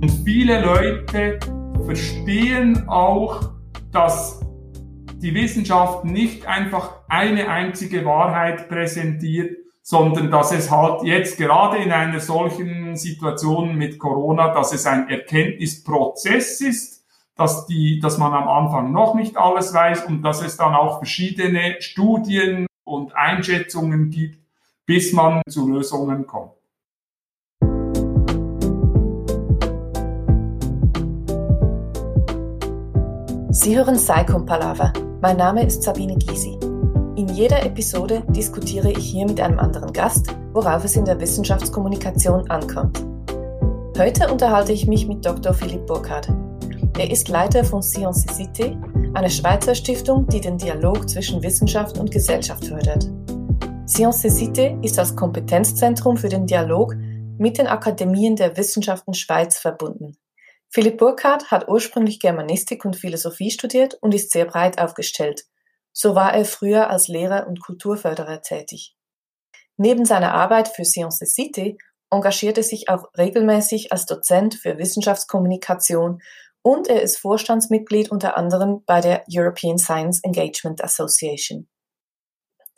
Und viele Leute verstehen auch, dass die Wissenschaft nicht einfach eine einzige Wahrheit präsentiert, sondern dass es halt jetzt gerade in einer solchen Situation mit Corona, dass es ein Erkenntnisprozess ist, dass die, dass man am Anfang noch nicht alles weiß und dass es dann auch verschiedene Studien und Einschätzungen gibt, bis man zu Lösungen kommt. Sie hören Psychom Palaver. Mein Name ist Sabine Gysi. In jeder Episode diskutiere ich hier mit einem anderen Gast, worauf es in der Wissenschaftskommunikation ankommt. Heute unterhalte ich mich mit Dr. Philipp Burkhardt. Er ist Leiter von Science Cité, einer Schweizer Stiftung, die den Dialog zwischen Wissenschaft und Gesellschaft fördert. Science Cité ist als Kompetenzzentrum für den Dialog mit den Akademien der Wissenschaften Schweiz verbunden. Philipp Burkhardt hat ursprünglich Germanistik und Philosophie studiert und ist sehr breit aufgestellt. So war er früher als Lehrer und Kulturförderer tätig. Neben seiner Arbeit für Sciences Cité engagiert er sich auch regelmäßig als Dozent für Wissenschaftskommunikation und er ist Vorstandsmitglied unter anderem bei der European Science Engagement Association.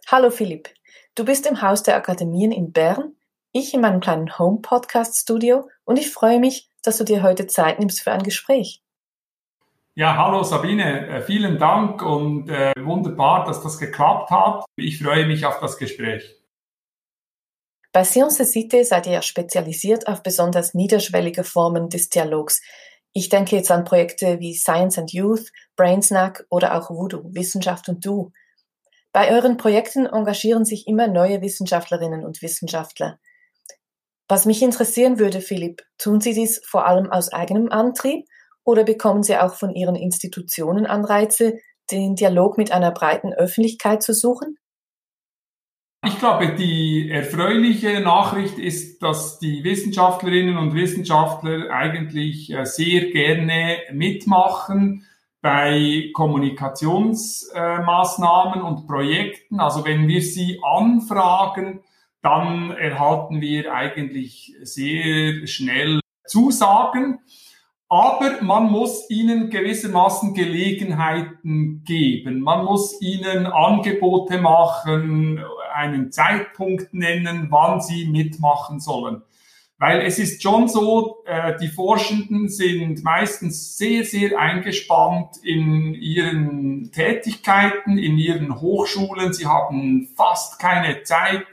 Hallo Philipp, du bist im Haus der Akademien in Bern, ich in meinem kleinen Home-Podcast-Studio und ich freue mich, dass du dir heute Zeit nimmst für ein Gespräch. Ja, hallo Sabine, äh, vielen Dank und äh, wunderbar, dass das geklappt hat. Ich freue mich auf das Gespräch. Bei Science Cité seid ihr ja spezialisiert auf besonders niederschwellige Formen des Dialogs. Ich denke jetzt an Projekte wie Science and Youth, Brainsnack oder auch Voodoo, Wissenschaft und Du. Bei euren Projekten engagieren sich immer neue Wissenschaftlerinnen und Wissenschaftler. Was mich interessieren würde, Philipp, tun Sie dies vor allem aus eigenem Antrieb oder bekommen Sie auch von Ihren Institutionen Anreize, den Dialog mit einer breiten Öffentlichkeit zu suchen? Ich glaube, die erfreuliche Nachricht ist, dass die Wissenschaftlerinnen und Wissenschaftler eigentlich äh, sehr gerne mitmachen bei Kommunikationsmaßnahmen und Projekten. Also wenn wir sie anfragen, dann erhalten wir eigentlich sehr schnell Zusagen. Aber man muss ihnen gewissermaßen Gelegenheiten geben. Man muss ihnen Angebote machen, einen Zeitpunkt nennen, wann sie mitmachen sollen. Weil es ist schon so, äh, die Forschenden sind meistens sehr, sehr eingespannt in ihren Tätigkeiten, in ihren Hochschulen. Sie haben fast keine Zeit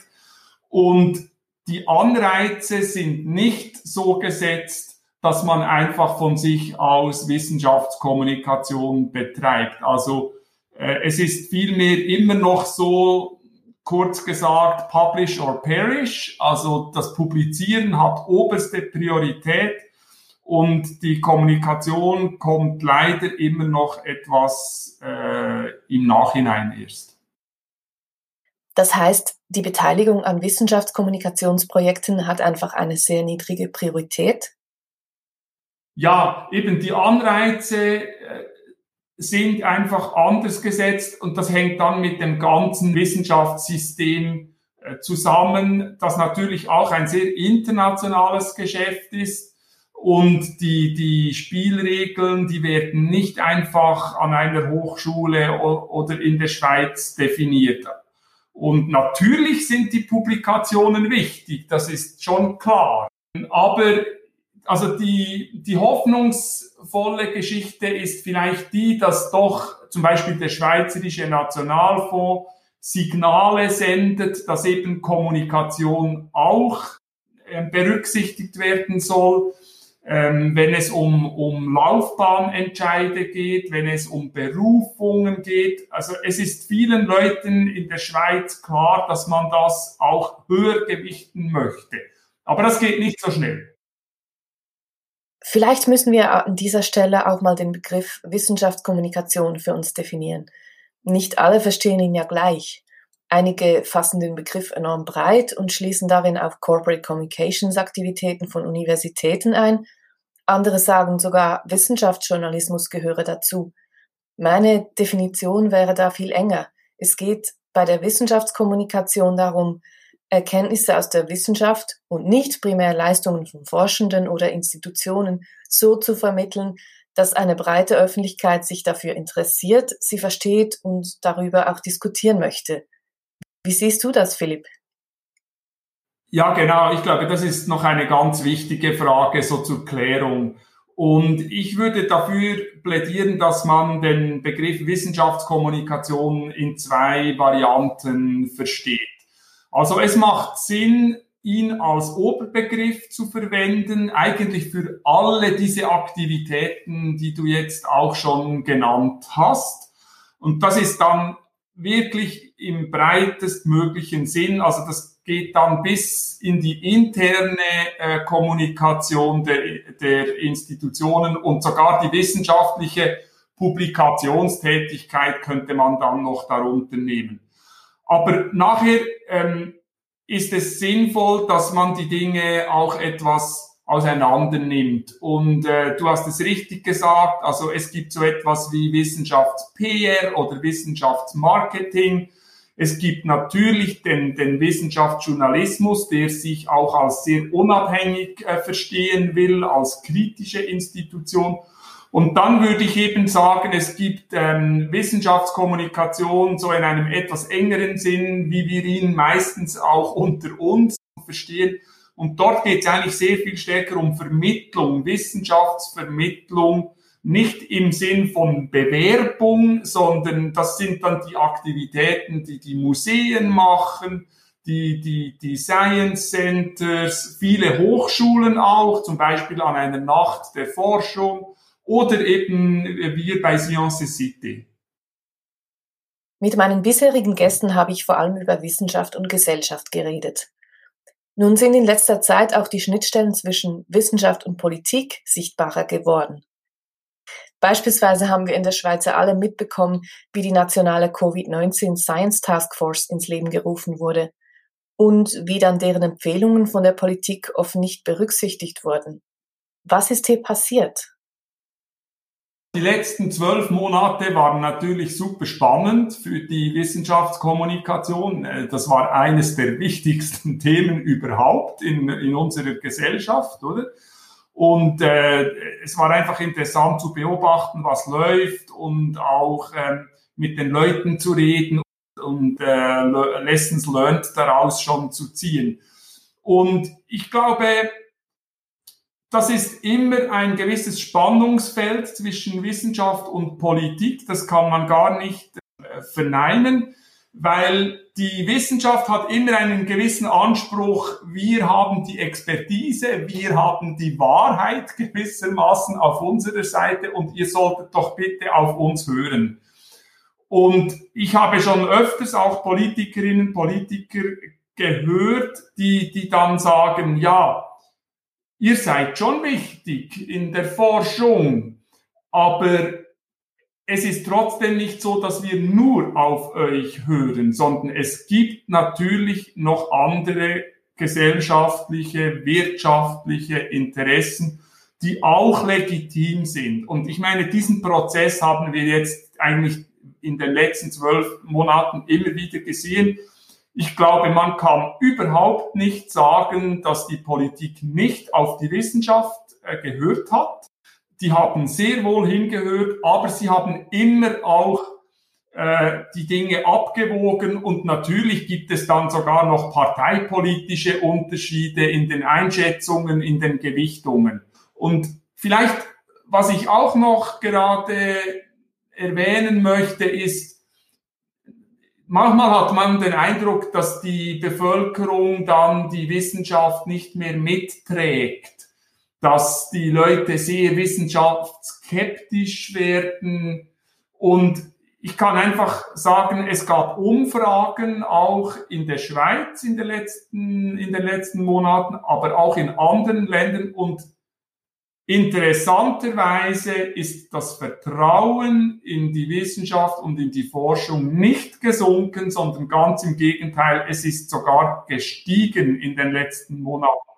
und die Anreize sind nicht so gesetzt, dass man einfach von sich aus Wissenschaftskommunikation betreibt. Also äh, es ist vielmehr immer noch so, kurz gesagt, publish or perish. Also das Publizieren hat oberste Priorität und die Kommunikation kommt leider immer noch etwas äh, im Nachhinein erst. Das heißt, die Beteiligung an Wissenschaftskommunikationsprojekten hat einfach eine sehr niedrige Priorität. Ja, eben die Anreize äh, sind einfach anders gesetzt und das hängt dann mit dem ganzen Wissenschaftssystem äh, zusammen, das natürlich auch ein sehr internationales Geschäft ist und die, die Spielregeln, die werden nicht einfach an einer Hochschule oder in der Schweiz definiert. Und natürlich sind die Publikationen wichtig, das ist schon klar. Aber also die, die hoffnungsvolle Geschichte ist vielleicht die, dass doch zum Beispiel der Schweizerische Nationalfonds Signale sendet, dass eben Kommunikation auch äh, berücksichtigt werden soll ähm, wenn es um, um Laufbahnentscheide geht, wenn es um Berufungen geht. Also es ist vielen Leuten in der Schweiz klar, dass man das auch höher gewichten möchte. Aber das geht nicht so schnell. Vielleicht müssen wir an dieser Stelle auch mal den Begriff Wissenschaftskommunikation für uns definieren. Nicht alle verstehen ihn ja gleich. Einige fassen den Begriff enorm breit und schließen darin auch Corporate Communications Aktivitäten von Universitäten ein andere sagen sogar, Wissenschaftsjournalismus gehöre dazu. Meine Definition wäre da viel enger. Es geht bei der Wissenschaftskommunikation darum, Erkenntnisse aus der Wissenschaft und nicht primär Leistungen von Forschenden oder Institutionen so zu vermitteln, dass eine breite Öffentlichkeit sich dafür interessiert, sie versteht und darüber auch diskutieren möchte. Wie siehst du das, Philipp? Ja, genau. Ich glaube, das ist noch eine ganz wichtige Frage so zur Klärung. Und ich würde dafür plädieren, dass man den Begriff Wissenschaftskommunikation in zwei Varianten versteht. Also es macht Sinn, ihn als Oberbegriff zu verwenden, eigentlich für alle diese Aktivitäten, die du jetzt auch schon genannt hast. Und das ist dann wirklich im breitestmöglichen Sinn, also das geht dann bis in die interne äh, Kommunikation der, der Institutionen und sogar die wissenschaftliche Publikationstätigkeit könnte man dann noch darunter nehmen. Aber nachher ähm, ist es sinnvoll, dass man die Dinge auch etwas auseinander nimmt. Und äh, du hast es richtig gesagt, also es gibt so etwas wie Wissenschafts-PR oder Wissenschaftsmarketing. Es gibt natürlich den, den Wissenschaftsjournalismus, der sich auch als sehr unabhängig äh, verstehen will, als kritische Institution. Und dann würde ich eben sagen, es gibt ähm, Wissenschaftskommunikation so in einem etwas engeren Sinn, wie wir ihn meistens auch unter uns verstehen. Und dort geht es eigentlich sehr viel stärker um Vermittlung, Wissenschaftsvermittlung, nicht im Sinn von Bewerbung, sondern das sind dann die Aktivitäten, die die Museen machen, die, die, die Science Centers, viele Hochschulen auch, zum Beispiel an einer Nacht der Forschung oder eben wir bei Science City. Mit meinen bisherigen Gästen habe ich vor allem über Wissenschaft und Gesellschaft geredet. Nun sind in letzter Zeit auch die Schnittstellen zwischen Wissenschaft und Politik sichtbarer geworden. Beispielsweise haben wir in der Schweiz alle mitbekommen, wie die nationale Covid-19 Science Task Force ins Leben gerufen wurde und wie dann deren Empfehlungen von der Politik oft nicht berücksichtigt wurden. Was ist hier passiert? Die letzten zwölf Monate waren natürlich super spannend für die Wissenschaftskommunikation. Äh, das war eines der wichtigsten Themen überhaupt in, in unserer Gesellschaft, oder? Und äh, es war einfach interessant zu beobachten, was läuft und auch äh, mit den Leuten zu reden und äh, Lessons learned daraus schon zu ziehen. Und ich glaube, das ist immer ein gewisses Spannungsfeld zwischen Wissenschaft und Politik. Das kann man gar nicht äh, verneinen, weil die Wissenschaft hat immer einen gewissen Anspruch. Wir haben die Expertise, wir haben die Wahrheit gewissermaßen auf unserer Seite und ihr solltet doch bitte auf uns hören. Und ich habe schon öfters auch Politikerinnen, Politiker gehört, die, die dann sagen, ja, ihr seid schon wichtig in der Forschung, aber es ist trotzdem nicht so, dass wir nur auf euch hören, sondern es gibt natürlich noch andere gesellschaftliche, wirtschaftliche Interessen, die auch legitim sind. Und ich meine, diesen Prozess haben wir jetzt eigentlich in den letzten zwölf Monaten immer wieder gesehen. Ich glaube, man kann überhaupt nicht sagen, dass die Politik nicht auf die Wissenschaft äh, gehört hat. Die haben sehr wohl hingehört, aber sie haben immer auch äh, die Dinge abgewogen und natürlich gibt es dann sogar noch parteipolitische Unterschiede in den Einschätzungen, in den Gewichtungen. Und vielleicht, was ich auch noch gerade erwähnen möchte, ist, manchmal hat man den Eindruck, dass die Bevölkerung dann die Wissenschaft nicht mehr mitträgt, dass die Leute sehr wissenschaftsskeptisch werden und ich kann einfach sagen, es gab Umfragen auch in der Schweiz in den letzten, in den letzten Monaten, aber auch in anderen Ländern und Interessanterweise ist das Vertrauen in die Wissenschaft und in die Forschung nicht gesunken, sondern ganz im Gegenteil, es ist sogar gestiegen in den letzten Monaten.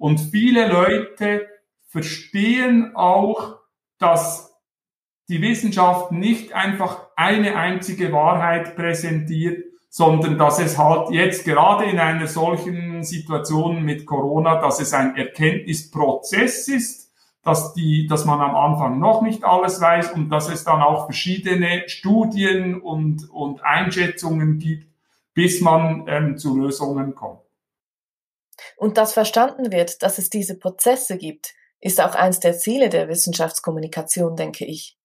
Und viele Leute verstehen auch, dass die Wissenschaft nicht einfach eine einzige Wahrheit präsentiert, sondern dass es halt jetzt gerade in einer solchen Situation mit Corona, dass es ein Erkenntnisprozess ist, dass die, dass man am Anfang noch nicht alles weiß und dass es dann auch verschiedene Studien und, und Einschätzungen gibt, bis man ähm, zu Lösungen kommt. Und dass verstanden wird, dass es diese Prozesse gibt, ist auch eins der Ziele der Wissenschaftskommunikation, denke ich.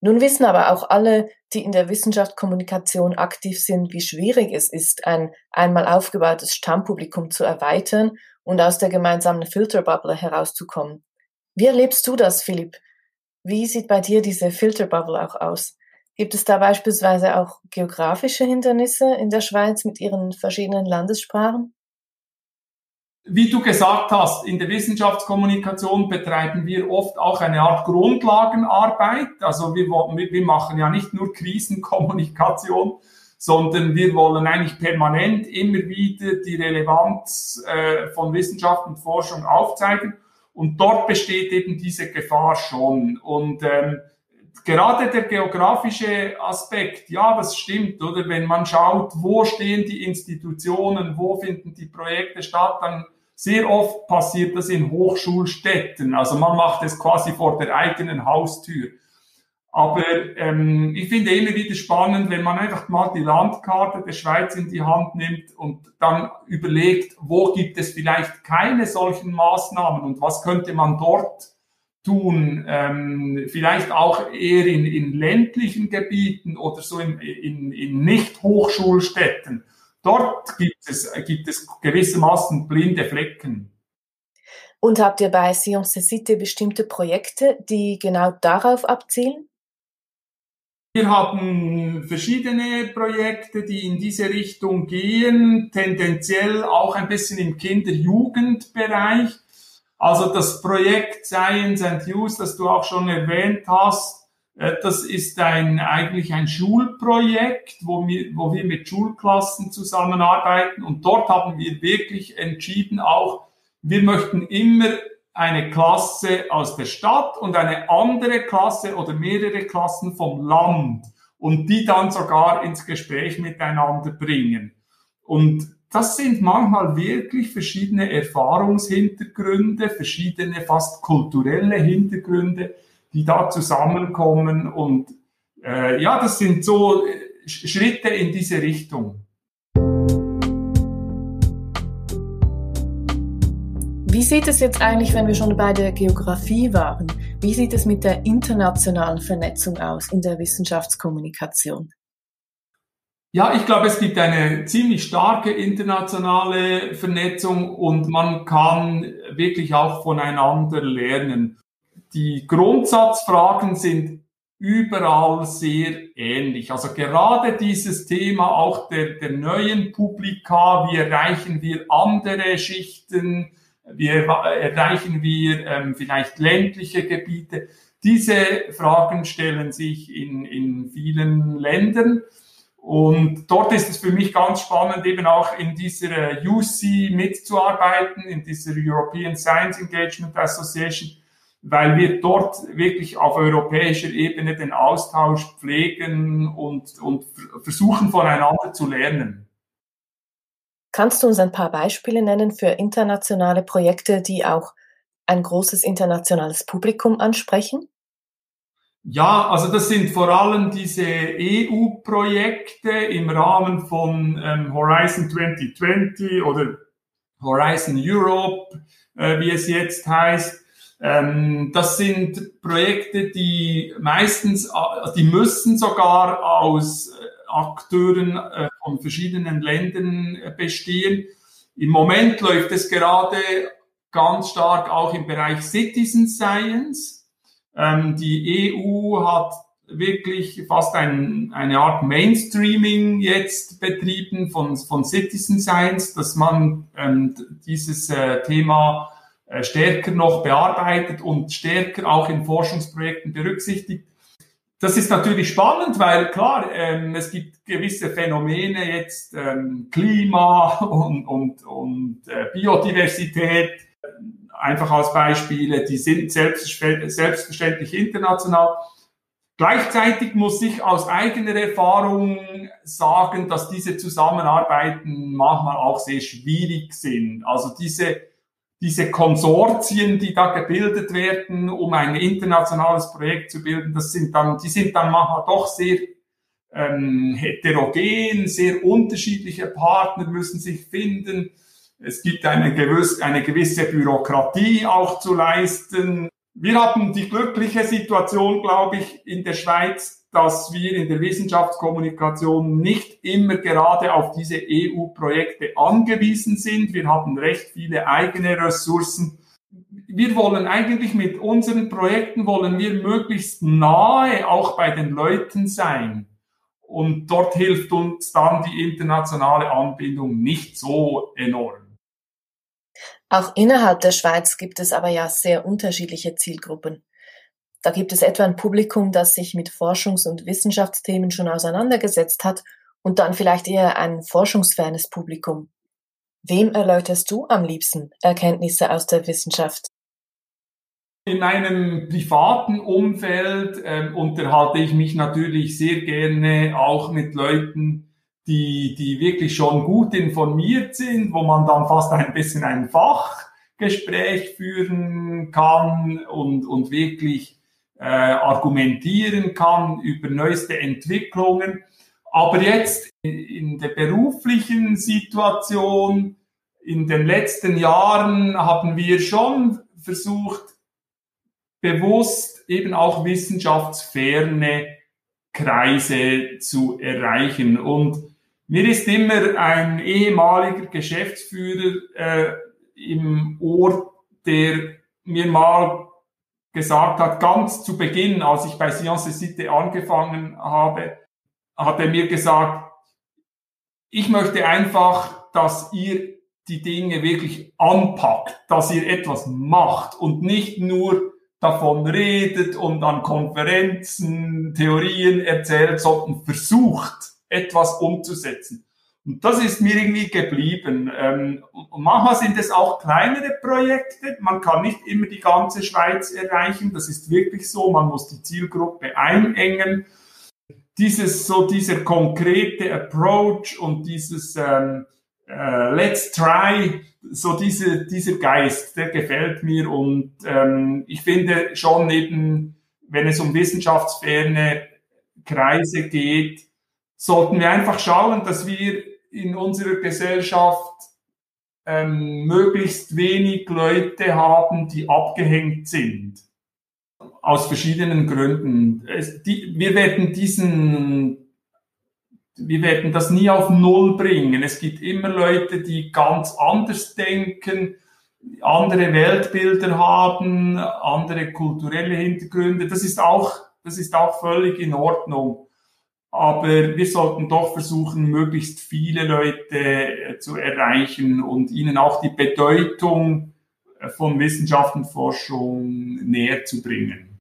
Nun wissen aber auch alle, die in der Wissenschaftskommunikation aktiv sind, wie schwierig es ist, ein einmal aufgebautes Stammpublikum zu erweitern und aus der gemeinsamen Filterbubble herauszukommen. Wie erlebst du das, Philipp? Wie sieht bei dir diese Filterbubble auch aus? Gibt es da beispielsweise auch geografische Hindernisse in der Schweiz mit ihren verschiedenen Landessprachen? Wie du gesagt hast, in der Wissenschaftskommunikation betreiben wir oft auch eine Art Grundlagenarbeit. Also wir, wir machen ja nicht nur Krisenkommunikation, sondern wir wollen eigentlich permanent immer wieder die Relevanz äh, von Wissenschaft und Forschung aufzeigen. Und dort besteht eben diese Gefahr schon. Und ähm, gerade der geografische Aspekt, ja, das stimmt, oder? Wenn man schaut, wo stehen die Institutionen, wo finden die Projekte statt, dann sehr oft passiert das in Hochschulstädten. Also man macht es quasi vor der eigenen Haustür. Aber ähm, ich finde immer wieder spannend, wenn man einfach mal die Landkarte der Schweiz in die Hand nimmt und dann überlegt, wo gibt es vielleicht keine solchen Maßnahmen und was könnte man dort tun, ähm, vielleicht auch eher in, in ländlichen Gebieten oder so in, in, in Nicht-Hochschulstädten. Dort gibt es, gibt es gewissermaßen blinde Flecken. Und habt ihr bei Science Cité bestimmte Projekte, die genau darauf abzielen? Wir haben verschiedene Projekte, die in diese Richtung gehen, tendenziell auch ein bisschen im Kinder-Jugend-Bereich. Also das Projekt Science and Use, das du auch schon erwähnt hast, das ist ein, eigentlich ein Schulprojekt, wo wir, wo wir mit Schulklassen zusammenarbeiten. Und dort haben wir wirklich entschieden auch, wir möchten immer eine Klasse aus der Stadt und eine andere Klasse oder mehrere Klassen vom Land und die dann sogar ins Gespräch miteinander bringen. Und das sind manchmal wirklich verschiedene Erfahrungshintergründe, verschiedene fast kulturelle Hintergründe, die da zusammenkommen. Und äh, ja, das sind so äh, Schritte in diese Richtung. Wie sieht es jetzt eigentlich, wenn wir schon bei der Geografie waren? Wie sieht es mit der internationalen Vernetzung aus in der Wissenschaftskommunikation? Ja, ich glaube, es gibt eine ziemlich starke internationale Vernetzung und man kann wirklich auch voneinander lernen die Grundsatzfragen sind überall sehr ähnlich. Also gerade dieses Thema auch der, der neuen Publika, wie erreichen wir andere Schichten, wie erreichen wir ähm, vielleicht ländliche Gebiete, diese Fragen stellen sich in, in vielen Ländern. Und dort ist es für mich ganz spannend, eben auch in dieser UC mitzuarbeiten, in dieser European Science Engagement Association, weil wir dort wirklich auf europäischer Ebene den Austausch pflegen und, und versuchen voneinander zu lernen. Kannst du uns ein paar Beispiele nennen für internationale Projekte, die auch ein großes internationales Publikum ansprechen? Ja, also das sind vor allem diese EU-Projekte im Rahmen von ähm, Horizon 2020 oder Horizon Europe, äh, wie es jetzt heißt. Ähm, das sind Projekte, die meistens, äh, die müssen sogar aus äh, Akteuren äh, von verschiedenen Ländern bestehen. Im Moment läuft es gerade ganz stark auch im Bereich Citizen Science. Ähm, die EU hat wirklich fast ein, eine Art Mainstreaming jetzt betrieben von, von Citizen Science, dass man ähm, dieses Thema stärker noch bearbeitet und stärker auch in Forschungsprojekten berücksichtigt. Das ist natürlich spannend, weil klar, ähm, es gibt gewisse Phänomene jetzt, ähm, Klima und, und, und äh, Biodiversität, einfach als Beispiele, die sind selbstverständlich international. Gleichzeitig muss ich aus eigener Erfahrung sagen, dass diese Zusammenarbeiten manchmal auch sehr schwierig sind. Also diese, diese Konsortien, die da gebildet werden, um ein internationales Projekt zu bilden, das sind dann, die sind dann manchmal doch sehr ähm, heterogen, sehr unterschiedliche Partner müssen sich finden. Es gibt eine, gewisse, eine gewisse Bürokratie auch zu leisten. Wir haben die glückliche Situation, glaube ich, in der Schweiz, dass wir in der Wissenschaftskommunikation nicht immer gerade auf diese EU-Projekte angewiesen sind. Wir haben recht viele eigene Ressourcen. Wir wollen eigentlich mit unseren Projekten, wollen wir möglichst nahe auch bei den Leuten sein. Und dort hilft uns dann die internationale Anbindung nicht so enorm. Auch innerhalb der Schweiz gibt es aber ja sehr unterschiedliche Zielgruppen. Da gibt es etwa ein Publikum, das sich mit Forschungs- und Wissenschaftsthemen schon auseinandergesetzt hat und dann vielleicht eher ein forschungsfernes Publikum. Wem erläuterst du am liebsten Erkenntnisse aus der Wissenschaft? In meinem privaten Umfeld äh, unterhalte ich mich natürlich sehr gerne auch mit Leuten, die, die wirklich schon gut informiert sind, wo man dann fast ein bisschen ein Fachgespräch führen kann und, und wirklich äh, argumentieren kann über neueste Entwicklungen. Aber jetzt in der beruflichen Situation, in den letzten Jahren haben wir schon versucht, bewusst eben auch wissenschaftsferne Kreise zu erreichen. Und mir ist immer ein ehemaliger Geschäftsführer äh, im Ohr, der mir mal gesagt hat, ganz zu Beginn, als ich bei Science Cité angefangen habe, hat er mir gesagt, ich möchte einfach, dass ihr die Dinge wirklich anpackt, dass ihr etwas macht und nicht nur davon redet und an Konferenzen Theorien erzählt, sondern versucht, etwas umzusetzen. Und das ist mir irgendwie geblieben. Ähm, manchmal sind es auch kleinere Projekte. Man kann nicht immer die ganze Schweiz erreichen. Das ist wirklich so. Man muss die Zielgruppe einengen. Dieses, so dieser konkrete Approach und dieses ähm, äh, Let's try, so diese, dieser Geist, der gefällt mir. Und ähm, ich finde schon eben, wenn es um wissenschaftsferne Kreise geht, sollten wir einfach schauen, dass wir in unserer Gesellschaft ähm, möglichst wenig Leute haben, die abgehängt sind. Aus verschiedenen Gründen. Es, die, wir werden diesen, wir werden das nie auf Null bringen. Es gibt immer Leute, die ganz anders denken, andere Weltbilder haben, andere kulturelle Hintergründe. Das ist auch, das ist auch völlig in Ordnung aber wir sollten doch versuchen, möglichst viele Leute äh, zu erreichen und ihnen auch die Bedeutung äh, von Wissenschaft und Forschung näher zu bringen.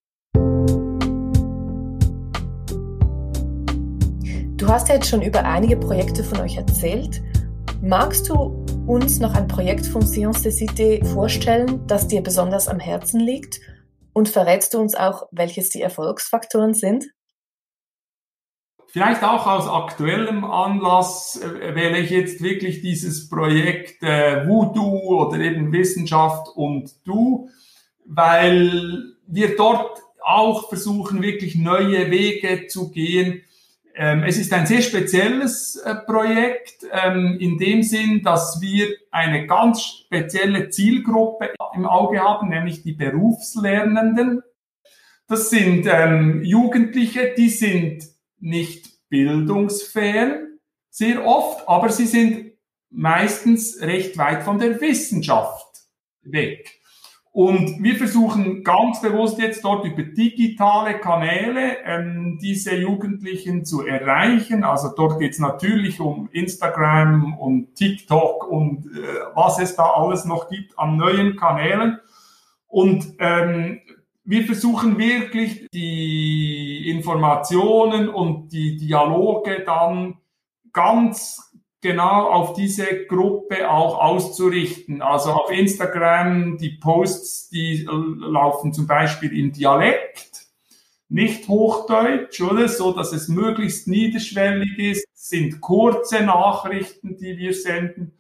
Du hast ja jetzt schon über einige Projekte von euch erzählt. Magst du uns noch ein Projekt von Science de Cité vorstellen, das dir besonders am Herzen liegt? Und verrätst du uns auch, welches die Erfolgsfaktoren sind? Vielleicht auch aus aktuellem Anlass äh, wähle ich jetzt wirklich dieses Projekt äh, Voodoo oder eben Wissenschaft und Du, weil wir dort auch versuchen, wirklich neue Wege zu gehen. Ähm, es ist ein sehr spezielles äh, Projekt ähm, in dem Sinn, dass wir eine ganz spezielle Zielgruppe im Auge haben, nämlich die Berufslernenden. Das sind ähm, Jugendliche, die sind nicht bildungsfern, sehr oft, aber sie sind meistens recht weit von der Wissenschaft weg. Und wir versuchen ganz bewusst jetzt dort über digitale Kanäle ähm, diese Jugendlichen zu erreichen. Also dort geht es natürlich um Instagram und TikTok und äh, was es da alles noch gibt an neuen Kanälen. Und ähm, wir versuchen wirklich die Informationen und die Dialoge dann ganz genau auf diese Gruppe auch auszurichten. Also auf Instagram, die Posts, die laufen zum Beispiel im Dialekt. nicht Hochdeutsch, oder? So, dass es möglichst niederschwellig ist, sind kurze Nachrichten, die wir senden.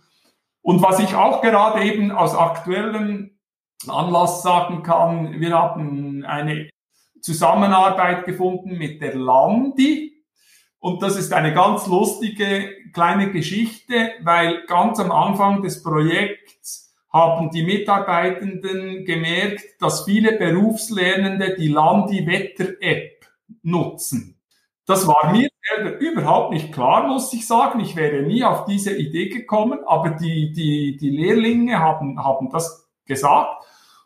Und was ich auch gerade eben aus aktuellem Anlass sagen kann, wir haben eine Zusammenarbeit gefunden mit der Landi. Und das ist eine ganz lustige kleine Geschichte, weil ganz am Anfang des Projekts haben die Mitarbeitenden gemerkt, dass viele Berufslernende die Landi-Wetter-App nutzen. Das war mir selber überhaupt nicht klar, muss ich sagen. Ich wäre nie auf diese Idee gekommen, aber die, die, die Lehrlinge haben, haben das gesagt.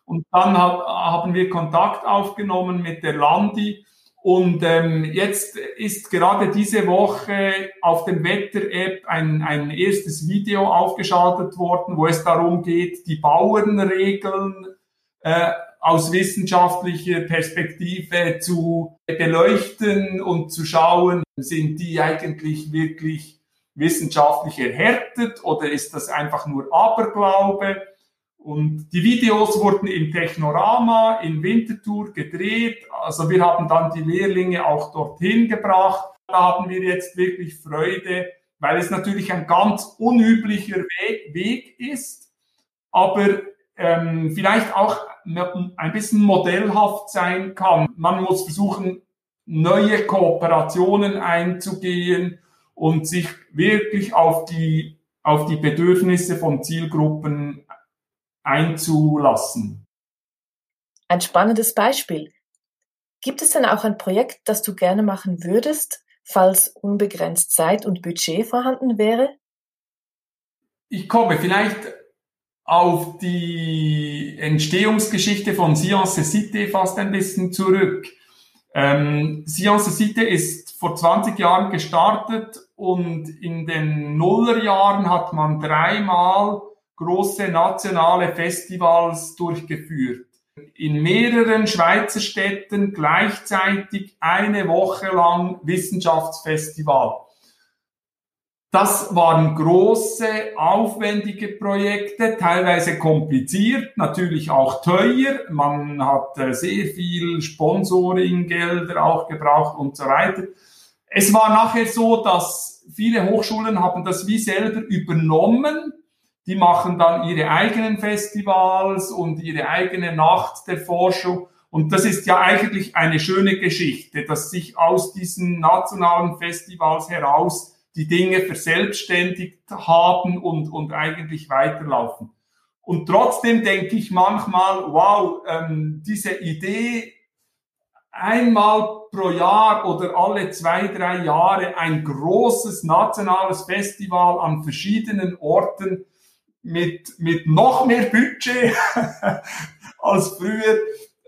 Und dann haben wir Kontakt aufgenommen mit der Landi und ähm, jetzt ist gerade diese Woche auf dem Wetter-App ein, ein erstes Video aufgeschaltet worden, wo es darum geht, die Bauernregeln äh, aus wissenschaftlicher Perspektive zu beleuchten und zu schauen, sind die eigentlich wirklich wissenschaftlich erhärtet oder ist das einfach nur Aberglaube? Und die Videos wurden im Technorama in Winterthur gedreht. Also wir haben dann die Lehrlinge auch dorthin gebracht. Da haben wir jetzt wirklich Freude, weil es natürlich ein ganz unüblicher Weg, ist, aber ähm, vielleicht auch ein bisschen modellhaft sein kann. Man muss versuchen, neue Kooperationen einzugehen und sich wirklich auf die, auf die Bedürfnisse von Zielgruppen einzulassen. Ein spannendes Beispiel. Gibt es denn auch ein Projekt, das du gerne machen würdest, falls unbegrenzt Zeit und Budget vorhanden wäre? Ich komme vielleicht auf die Entstehungsgeschichte von Science Cité fast ein bisschen zurück. Ähm, Science Cité ist vor 20 Jahren gestartet und in den Nullerjahren hat man dreimal große nationale Festivals durchgeführt. In mehreren Schweizer Städten gleichzeitig eine Woche lang Wissenschaftsfestival. Das waren große, aufwendige Projekte, teilweise kompliziert, natürlich auch teuer. Man hat äh, sehr viel Sponsoringgelder auch gebraucht und so weiter. Es war nachher so, dass viele Hochschulen haben das wie selber übernommen die machen dann ihre eigenen Festivals und ihre eigene Nacht der Forschung. Und das ist ja eigentlich eine schöne Geschichte, dass sich aus diesen nationalen Festivals heraus die Dinge verselbstständigt haben und, und eigentlich weiterlaufen. Und trotzdem denke ich manchmal, wow, ähm, diese Idee, einmal pro Jahr oder alle zwei, drei Jahre ein großes nationales Festival an verschiedenen Orten mit, mit noch mehr Budget als früher,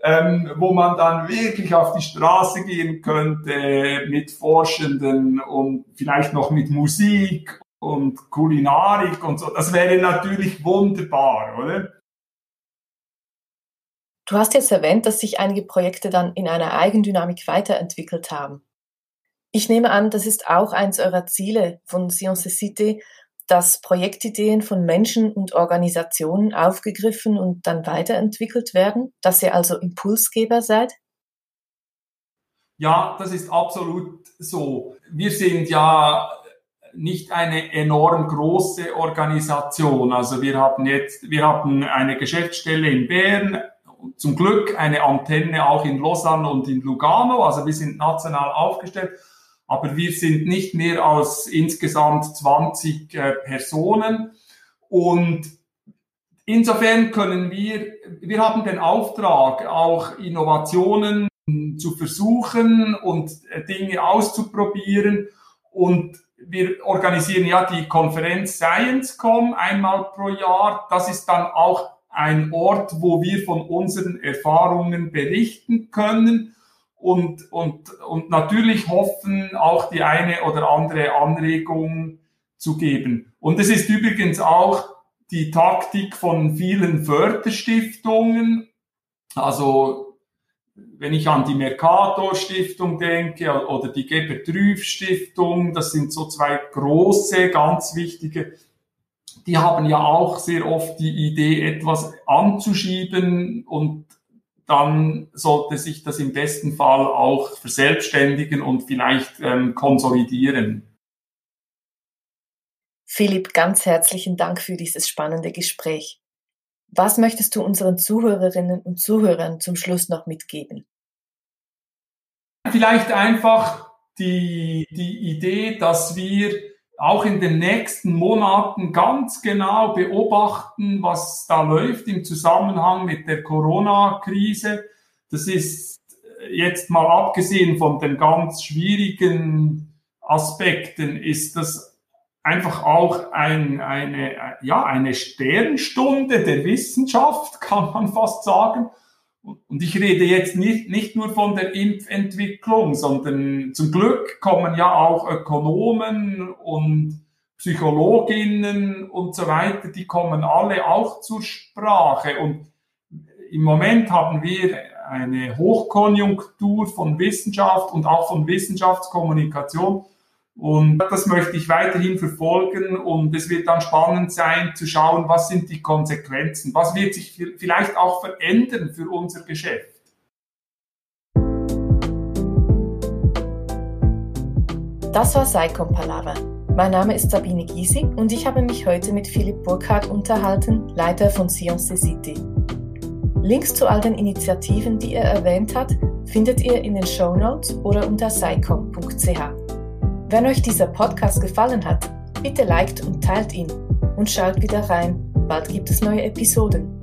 ähm, wo man dann wirklich auf die Straße gehen könnte mit Forschenden und vielleicht noch mit Musik und Kulinarik und so. Das wäre natürlich wunderbar, oder? Du hast jetzt erwähnt, dass sich einige Projekte dann in einer Eigendynamik weiterentwickelt haben. Ich nehme an, das ist auch eins eurer Ziele von Science Cité, dass Projektideen von Menschen und Organisationen aufgegriffen und dann weiterentwickelt werden, dass ihr also Impulsgeber seid? Ja, das ist absolut so. Wir sind ja nicht eine enorm große Organisation. Also wir haben jetzt, wir haben eine Geschäftsstelle in Bern, zum Glück eine Antenne auch in Lausanne und in Lugano. Also wir sind national aufgestellt aber wir sind nicht mehr als insgesamt 20 äh, Personen. Und insofern können wir, wir haben den Auftrag, auch Innovationen zu versuchen und äh, Dinge auszuprobieren. Und wir organisieren ja die Konferenz ScienceCom einmal pro Jahr. Das ist dann auch ein Ort, wo wir von unseren Erfahrungen berichten können und, und, und natürlich hoffen, auch die eine oder andere Anregung zu geben. Und es ist übrigens auch die Taktik von vielen Förderstiftungen. Also wenn ich an die Mercator Stiftung denke oder die Gebert Rüff Stiftung, das sind so zwei große, ganz wichtige, die haben ja auch sehr oft die Idee, etwas anzuschieben und dann sollte sich das im besten Fall auch verselbstständigen und vielleicht ähm, konsolidieren. Philipp, ganz herzlichen Dank für dieses spannende Gespräch. Was möchtest du unseren Zuhörerinnen und Zuhörern zum Schluss noch mitgeben? Vielleicht einfach die, die Idee, dass wir auch in den nächsten Monaten ganz genau beobachten, was da läuft im Zusammenhang mit der Corona-Krise. Das ist jetzt mal abgesehen von den ganz schwierigen Aspekten, ist das einfach auch ein, eine, ja, eine Sternstunde der Wissenschaft, kann man fast sagen. Und ich rede jetzt nicht, nicht nur von der Impfentwicklung, sondern zum Glück kommen ja auch Ökonomen und Psychologinnen und so weiter, die kommen alle auch zur Sprache. Und im Moment haben wir eine Hochkonjunktur von Wissenschaft und auch von Wissenschaftskommunikation. Und das möchte ich weiterhin verfolgen und es wird dann spannend sein zu schauen, was sind die Konsequenzen, was wird sich vielleicht auch verändern für unser Geschäft. Das war Saicom Palaver. Mein Name ist Sabine Gysi und ich habe mich heute mit Philipp Burkhardt unterhalten, Leiter von Science City. Links zu all den Initiativen, die er erwähnt hat, findet ihr in den Show Notes oder unter saicom.ch. Wenn euch dieser Podcast gefallen hat, bitte liked und teilt ihn und schaut wieder rein. Bald gibt es neue Episoden.